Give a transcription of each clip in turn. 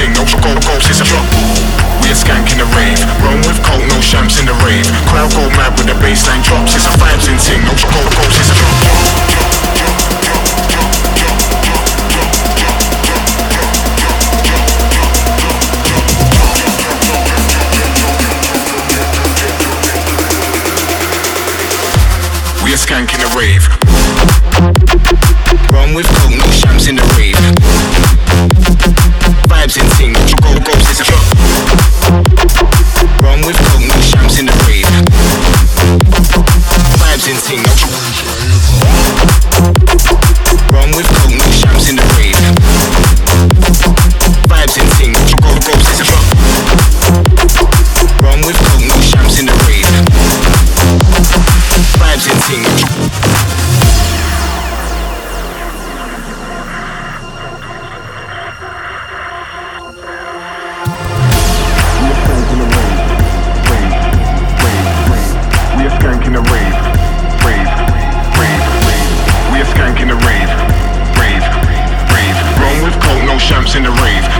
ting, no go ghost, it's a drop. We a skank in the rave, run with coke, no shams in the rave. Crowd go mad with the bassline drops. It's a vibes in ting, no go ghost, it's a drop. A skank in the rave. Run with coke, no shams in the rave. No shams in the rave. Vibes in ting. We a skank in the rave, rave, rave, rave. We a skank in the rave, rave, rave. Run with coke, no shams in the rave,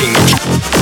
Vibes